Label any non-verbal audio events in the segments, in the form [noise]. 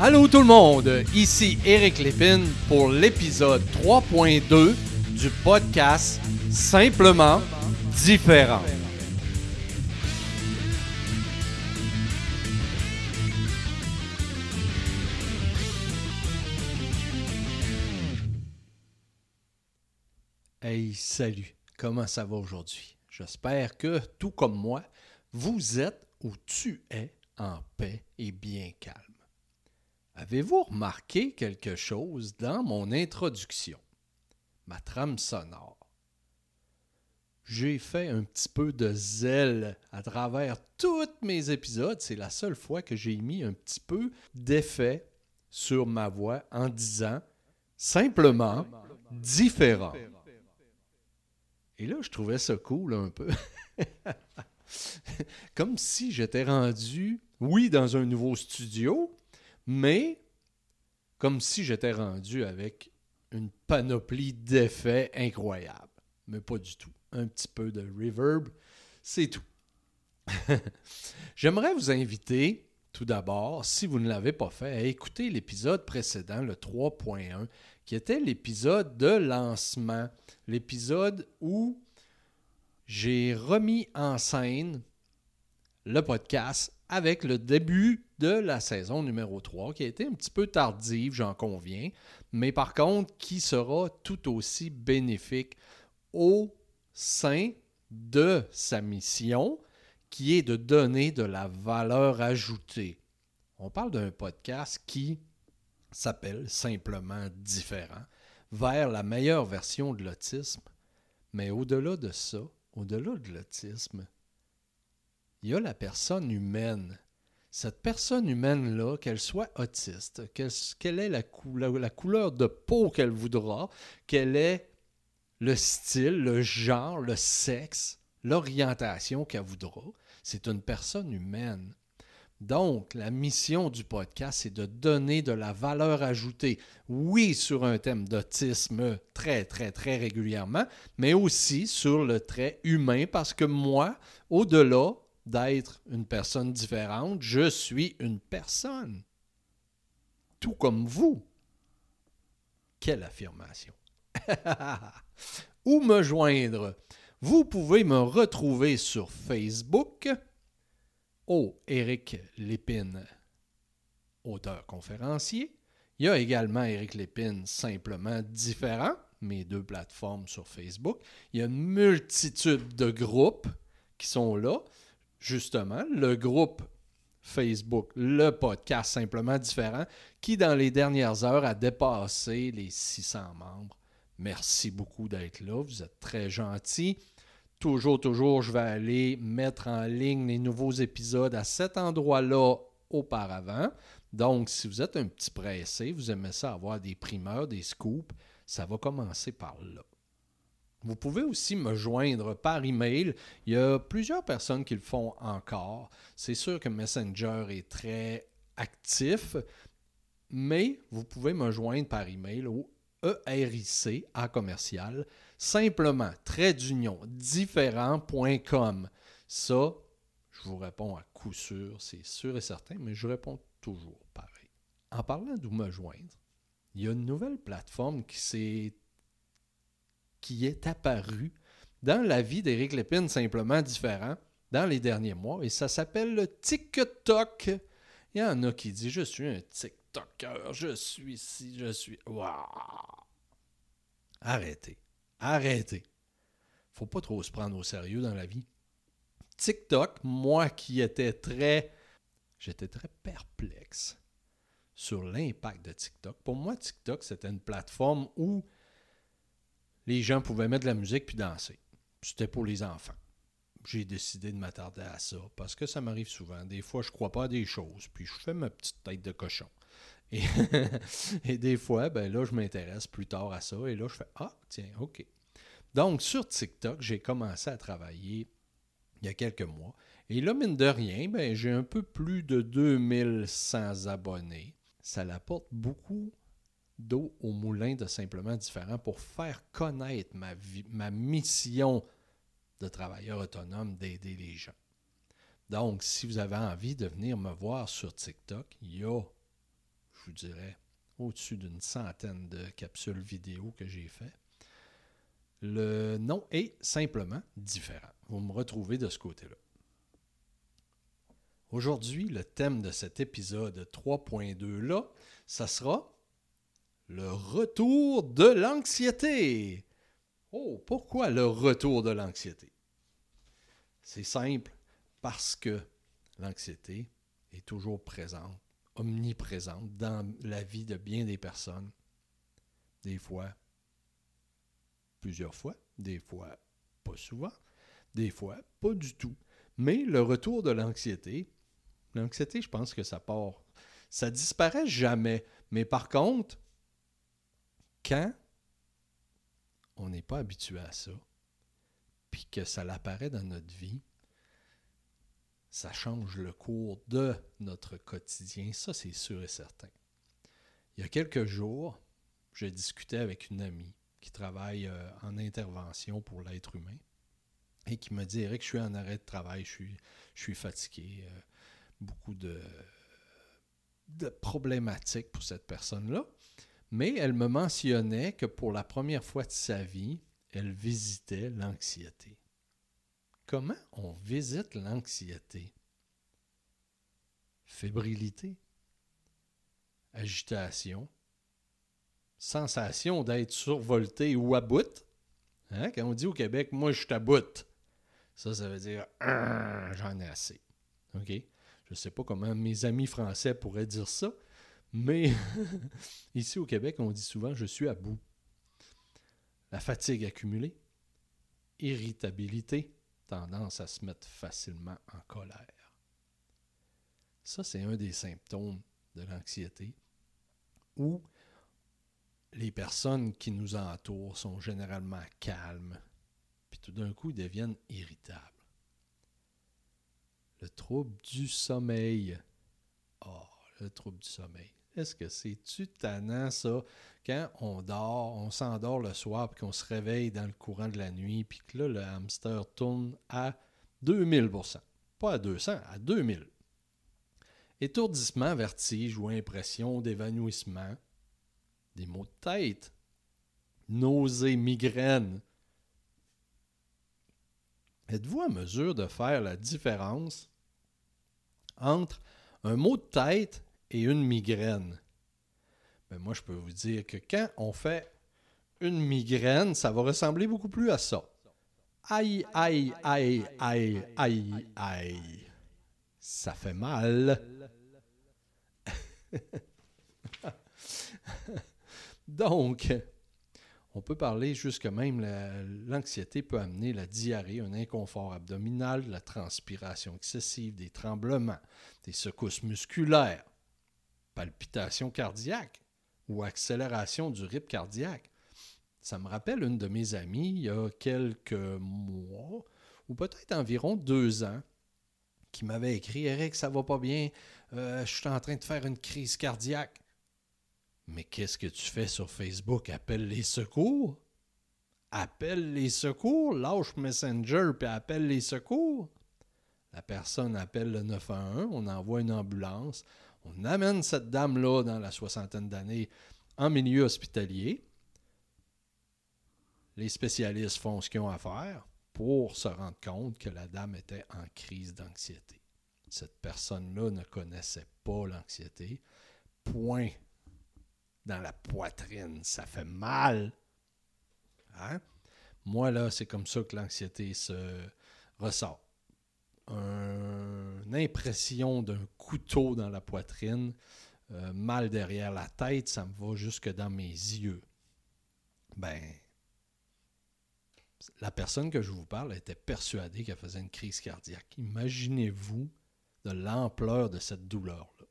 Allô tout le monde, ici Eric Lépine pour l'épisode 3.2 du podcast Simplement différent. Hey, salut, comment ça va aujourd'hui? J'espère que, tout comme moi, vous êtes ou tu es en paix et bien calme. Avez-vous remarqué quelque chose dans mon introduction, ma trame sonore? J'ai fait un petit peu de zèle à travers tous mes épisodes. C'est la seule fois que j'ai mis un petit peu d'effet sur ma voix en disant simplement différent. Et là, je trouvais ça cool un peu. [laughs] Comme si j'étais rendu, oui, dans un nouveau studio, mais comme si j'étais rendu avec une panoplie d'effets incroyables. Mais pas du tout. Un petit peu de reverb, c'est tout. [laughs] J'aimerais vous inviter, tout d'abord, si vous ne l'avez pas fait, à écouter l'épisode précédent, le 3.1, qui était l'épisode de lancement, l'épisode où j'ai remis en scène le podcast avec le début de la saison numéro 3, qui a été un petit peu tardive, j'en conviens, mais par contre qui sera tout aussi bénéfique au sein de sa mission, qui est de donner de la valeur ajoutée. On parle d'un podcast qui s'appelle simplement différent, vers la meilleure version de l'autisme. Mais au-delà de ça, au-delà de l'autisme, il y a la personne humaine. Cette personne humaine-là, qu'elle soit autiste, quelle, est la, couleur de peau qu'elle voudra, quel est le style, le genre, le sexe, l'orientation qu'elle voudra, c'est une personne humaine. Donc, la mission du podcast, c'est de donner de la valeur ajoutée, oui, sur un thème d'autisme très, très, très régulièrement, mais aussi sur le trait humain, parce que moi, au-delà d'être une personne différente, je suis une personne. Tout comme vous. Quelle affirmation. [laughs] Où me joindre? Vous pouvez me retrouver sur Facebook au Éric Lépine, auteur conférencier. Il y a également Éric Lépine, simplement différent, mes deux plateformes sur Facebook. Il y a une multitude de groupes qui sont là. Justement, le groupe Facebook, le podcast simplement différent, qui dans les dernières heures a dépassé les 600 membres. Merci beaucoup d'être là, vous êtes très gentils. Toujours, toujours, je vais aller mettre en ligne les nouveaux épisodes à cet endroit-là auparavant. Donc, si vous êtes un petit pressé, vous aimez ça avoir des primeurs, des scoops, ça va commencer par là. Vous pouvez aussi me joindre par email. Il y a plusieurs personnes qui le font encore. C'est sûr que Messenger est très actif, mais vous pouvez me joindre par email au ERIC à commercial simplement trait d'union différent.com. Ça, je vous réponds à coup sûr, c'est sûr et certain, mais je réponds toujours pareil. En parlant d'où me joindre, il y a une nouvelle plateforme qui s'est qui est apparue dans la vie d'Éric Lépine simplement différent dans les derniers mois et ça s'appelle le TikTok. Il y en a qui disent je suis un TikToker, je suis ci, je suis waouh. Arrêtez. Arrêtez. Faut pas trop se prendre au sérieux dans la vie. TikTok, moi qui étais très. J'étais très perplexe sur l'impact de TikTok. Pour moi, TikTok, c'était une plateforme où les gens pouvaient mettre de la musique puis danser. C'était pour les enfants. J'ai décidé de m'attarder à ça parce que ça m'arrive souvent. Des fois, je crois pas à des choses, puis je fais ma petite tête de cochon. Et, [laughs] des fois, ben là, je m'intéresse plus tard à ça. Et là, je fais Ah, tiens, OK. Donc, sur TikTok, j'ai commencé à travailler il y a quelques mois. Et là, mine de rien, ben, j'ai un peu plus de 2100 abonnés. Ça apporte beaucoup d'eau au moulin de Simplement Différent pour faire connaître ma, ma mission de travailleur autonome d'aider les gens. Donc, si vous avez envie de venir me voir sur TikTok, il y a vous dirais, au-dessus d'une centaine de capsules vidéo que j'ai fait. Le nom est simplement différent. Vous me retrouvez de ce côté-là. Aujourd'hui, le thème de cet épisode 3.2 là, ça sera le retour de l'anxiété. Oh, pourquoi le retour de l'anxiété? C'est simple, parce que l'anxiété est toujours présente, omniprésente dans la vie de bien des personnes. Des fois, plusieurs fois, des fois pas souvent, des fois pas du tout. Mais le retour de l'anxiété, l'anxiété, je pense que ça part, ça disparaît jamais. Mais par contre, quand on n'est pas habitué à ça, puis que ça l'apparaît dans notre vie, ça change le cours de notre quotidien. Ça, c'est sûr et certain. Il y a quelques jours, j'ai discuté avec une amie qui travaille euh, en intervention pour l'être humain et qui me dit Eric, je suis en arrêt de travail, je suis, je fatigué. Euh, beaucoup de problématiques pour cette personne-là. Mais elle me mentionnait que pour la première fois de sa vie, elle visitait l'anxiété. Comment on visite l'anxiété? Fébrilité, agitation, sensation d'être survolté ou à bout. Hein? Quand on dit au Québec, moi je bout, ça, ça veut dire ah, j'en ai assez. OK? Je ne sais pas comment mes amis français pourraient dire ça, mais [laughs] ici au Québec, on dit souvent je suis à bout. La fatigue accumulée, irritabilité, tendance à se mettre facilement en colère. Ça, c'est un des symptômes de l'anxiété où les personnes qui nous entourent sont généralement calmes, puis tout d'un coup deviennent irritables. Le trouble du sommeil. Oh, le trouble du sommeil. Est-ce que c'est-tu tannant, ça, quand on dort, on s'endort le soir, puis qu'on se réveille dans le courant de la nuit, puis que là, le hamster tourne à 2000% Pas à 200, à 2000 Étourdissement, vertige ou impression d'évanouissement, des maux de tête, nausées, migraines. Êtes-vous en mesure de faire la différence entre un mot de tête et une migraine. Ben moi, je peux vous dire que quand on fait une migraine, ça va ressembler beaucoup plus à ça. Aïe, aïe, aïe, aïe, aïe, aïe. Ça fait mal. [laughs] Donc, on peut parler jusque même l'anxiété peut amener la diarrhée, un inconfort abdominal, la transpiration excessive, des tremblements, des secousses musculaires, palpitation cardiaque ou accélération du rythme cardiaque. Ça me rappelle une de mes amies il y a quelques mois, ou peut-être environ deux ans, qui m'avait écrit Eric, ça va pas bien, euh, je suis en train de faire une crise cardiaque. Mais qu'est-ce que tu fais sur Facebook? Appelle les secours? Appelle les secours, lâche Messenger puis appelle les secours. La personne appelle le 911, on envoie une ambulance, on amène cette dame-là dans la soixantaine d'années en milieu hospitalier. Les spécialistes font ce qu'ils ont à faire pour se rendre compte que la dame était en crise d'anxiété. Cette personne-là ne connaissait pas l'anxiété. Point dans la poitrine. Ça fait mal. Hein? Moi, là, c'est comme ça que l'anxiété se ressort. Une impression d'un couteau dans la poitrine, euh, mal derrière la tête, ça me va jusque dans mes yeux. Ben, la personne que je vous parle était persuadée qu'elle faisait une crise cardiaque. Imaginez-vous de l'ampleur de cette douleur-là.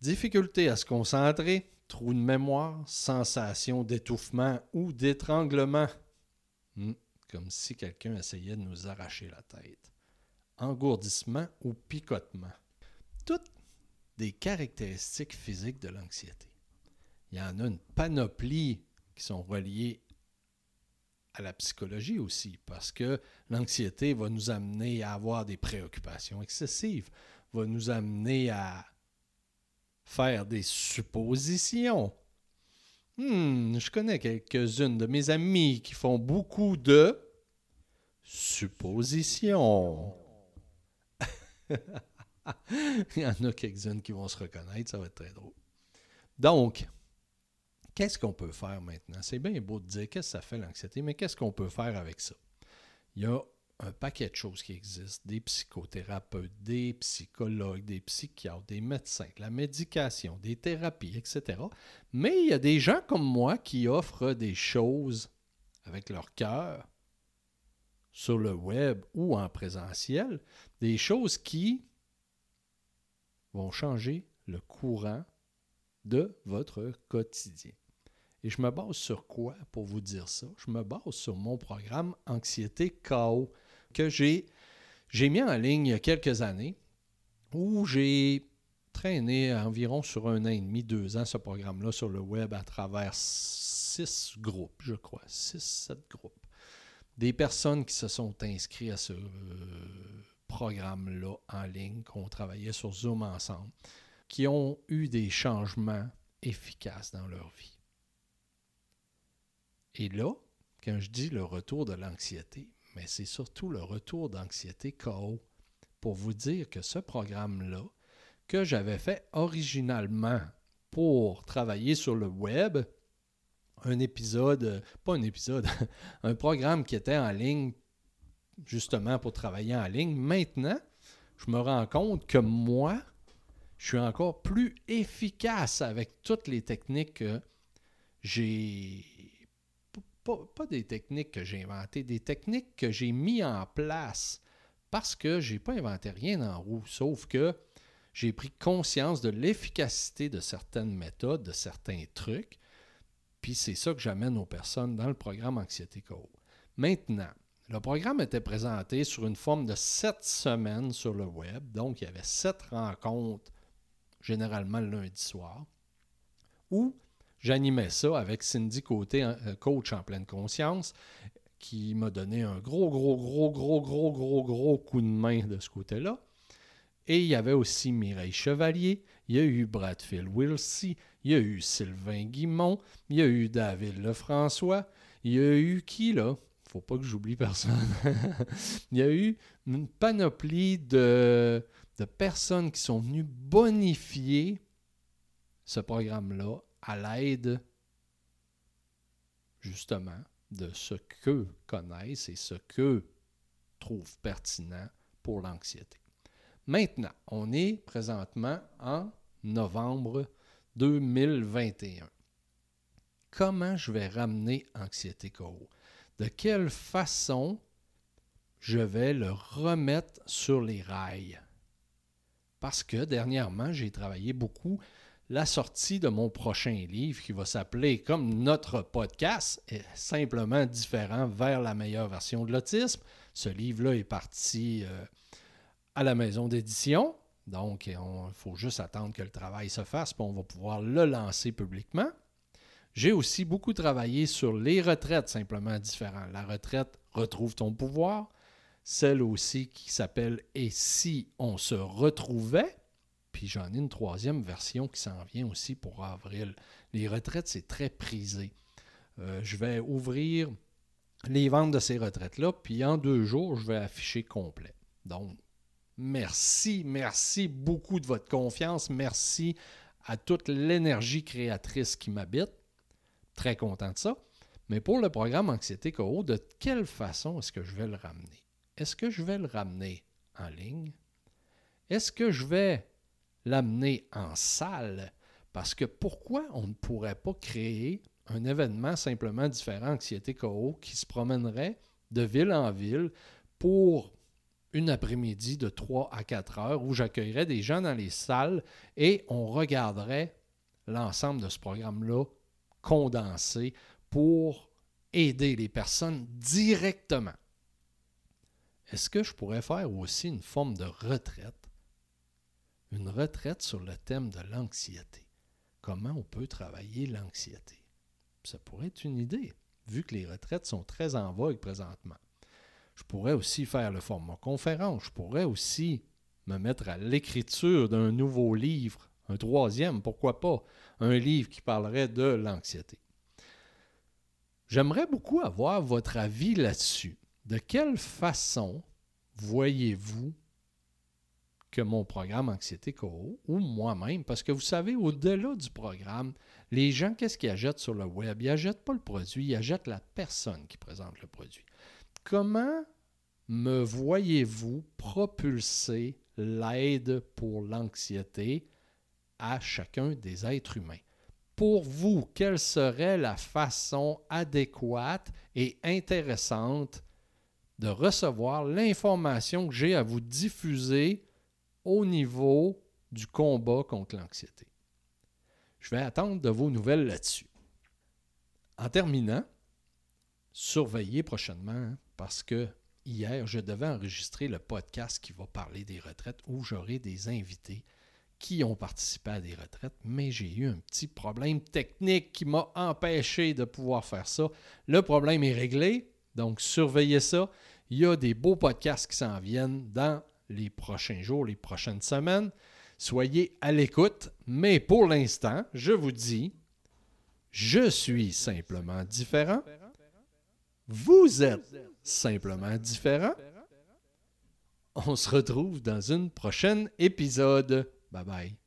Difficulté à se concentrer, trou de mémoire, sensation d'étouffement ou d'étranglement. Hmm, comme si quelqu'un essayait de nous arracher la tête. Engourdissement ou picotement. Toutes des caractéristiques physiques de l'anxiété. Il y en a une panoplie qui sont reliées à la psychologie aussi, parce que l'anxiété va nous amener à avoir des préoccupations excessives, va nous amener à faire des suppositions. Hmm, je connais quelques-unes de mes amis qui font beaucoup de suppositions. [laughs] Il y en a quelques-unes qui vont se reconnaître, ça va être très drôle. Donc, qu'est-ce qu'on peut faire maintenant? C'est bien beau de dire qu'est-ce que ça fait l'anxiété, mais qu'est-ce qu'on peut faire avec ça? Il y a un paquet de choses qui existent, des psychothérapeutes, des psychologues, des psychiatres, des médecins, la médication, des thérapies, etc. Mais il y a des gens comme moi qui offrent des choses avec leur cœur sur le web ou en présentiel, des choses qui vont changer le courant de votre quotidien. Et je me base sur quoi pour vous dire ça? Je me base sur mon programme Anxiété KO que j'ai, j'ai mis en ligne il y a quelques années où j'ai traîné environ sur un an et demi, deux ans ce programme-là sur le web à travers six groupes, je crois, six, sept groupes. Des personnes qui se sont inscrites à ce euh, programme-là en ligne, qu'on travaillait sur Zoom ensemble, qui ont eu des changements efficaces dans leur vie. Et là, quand je dis le retour de l'anxiété, mais c'est surtout le retour d'anxiété KO pour vous dire que ce programme-là, que j'avais fait originalement pour travailler sur le web, un épisode, pas un épisode, [laughs] un programme qui était en ligne justement pour travailler en ligne. Maintenant, je me rends compte que moi, je suis encore plus efficace avec toutes les techniques que j'ai pas, des techniques que j'ai inventées, des techniques que j'ai mis en place parce que je n'ai pas inventé rien en roue, sauf que j'ai pris conscience de l'efficacité de certaines méthodes, de certains trucs, puis c'est ça que j'amène aux personnes dans le programme Anxiété Co. Maintenant, le programme était présenté sur une forme de sept semaines sur le web, donc il y avait sept rencontres, généralement le lundi soir, où J'animais ça avec Cindy Côté, euh, coach en pleine conscience, qui m'a donné un gros, gros, gros, gros, gros, gros, gros coup de main de ce côté-là. Et il y avait aussi Mireille Chevalier, il y a eu Bradfield Wilsey, il y a eu Sylvain Guimont, il y a eu David Lefrançois, il y a eu qui là? Faut pas que j'oublie personne. [laughs] il y a eu une panoplie de, personnes qui sont venues bonifier ce programme-là à l'aide justement de ce que connaissent et ce que trouvent pertinent pour l'anxiété. Maintenant, on est présentement en novembre 2021. Comment je vais ramener Anxiété Co? De quelle façon je vais le remettre sur les rails? Parce que dernièrement, j'ai travaillé beaucoup la sortie de mon prochain livre qui va s'appeler comme notre podcast, est simplement différent vers la meilleure version de l'autisme. Ce livre-là est parti euh, à la maison d'édition. Donc, il faut juste attendre que le travail se fasse, puis on va pouvoir le lancer publiquement. J'ai aussi beaucoup travaillé sur les retraites simplement différentes. La retraite retrouve ton pouvoir. Celle aussi qui s'appelle Et si on se retrouvait puis j'en ai une troisième version qui s'en vient aussi pour avril. Les retraites, c'est très prisé. Euh, je vais ouvrir les ventes de ces retraites-là, puis en deux jours, je vais afficher complet. Donc, merci, merci beaucoup de votre confiance. Merci à toute l'énergie créatrice qui m'habite. Très content de ça. Mais pour le programme Anxiété Co, de quelle façon est-ce que je vais le ramener? Est-ce que je vais le ramener en ligne? Est-ce que je vais l'amener en salle? Parce que pourquoi on ne pourrait pas créer un événement simplement différent, Anxiété Co, qui se promènerait de ville en ville pour une après-midi de 3 à 4 heures où j'accueillerais des gens dans les salles et on regarderait l'ensemble de ce programme-là condensé pour aider les personnes directement. Est-ce que je pourrais faire aussi une forme de retraite? Une retraite sur le thème de l'anxiété. Comment on peut travailler l'anxiété? Ça pourrait être une idée, vu que les retraites sont très en vogue présentement. Je pourrais aussi faire le format conférence. Je pourrais aussi me mettre à l'écriture d'un nouveau livre, Un troisième, pourquoi pas, un livre qui parlerait de l'anxiété. J'aimerais beaucoup avoir votre avis là-dessus. De quelle façon voyez-vous que mon programme Anxiété Co ou moi-même, parce que vous savez, au-delà du programme, les gens, qu'est-ce qu'ils achètent sur le web? Ils n'achètent pas le produit, ils achètent la personne qui présente le produit. Comment me voyez-vous propulser l'aide pour l'anxiété à chacun des êtres humains? Pour vous, quelle serait la façon adéquate et intéressante de recevoir l'information que j'ai à vous diffuser au niveau du combat contre l'anxiété? Je vais attendre de vos nouvelles là-dessus. En terminant, surveillez prochainement hein, parce que hier, je devais enregistrer le podcast qui va parler des retraites où j'aurai des invités qui ont participé à des retraites, mais j'ai eu un petit problème technique qui m'a empêché de pouvoir faire ça. Le problème est réglé, donc surveillez ça. Il y a des beaux podcasts qui s'en viennent dans les prochains jours, les prochaines semaines. Soyez à l'écoute, mais pour l'instant, je vous dis, je suis simplement différent. Vous êtes simplement différent. On se retrouve dans une prochaine épisode. Bye bye.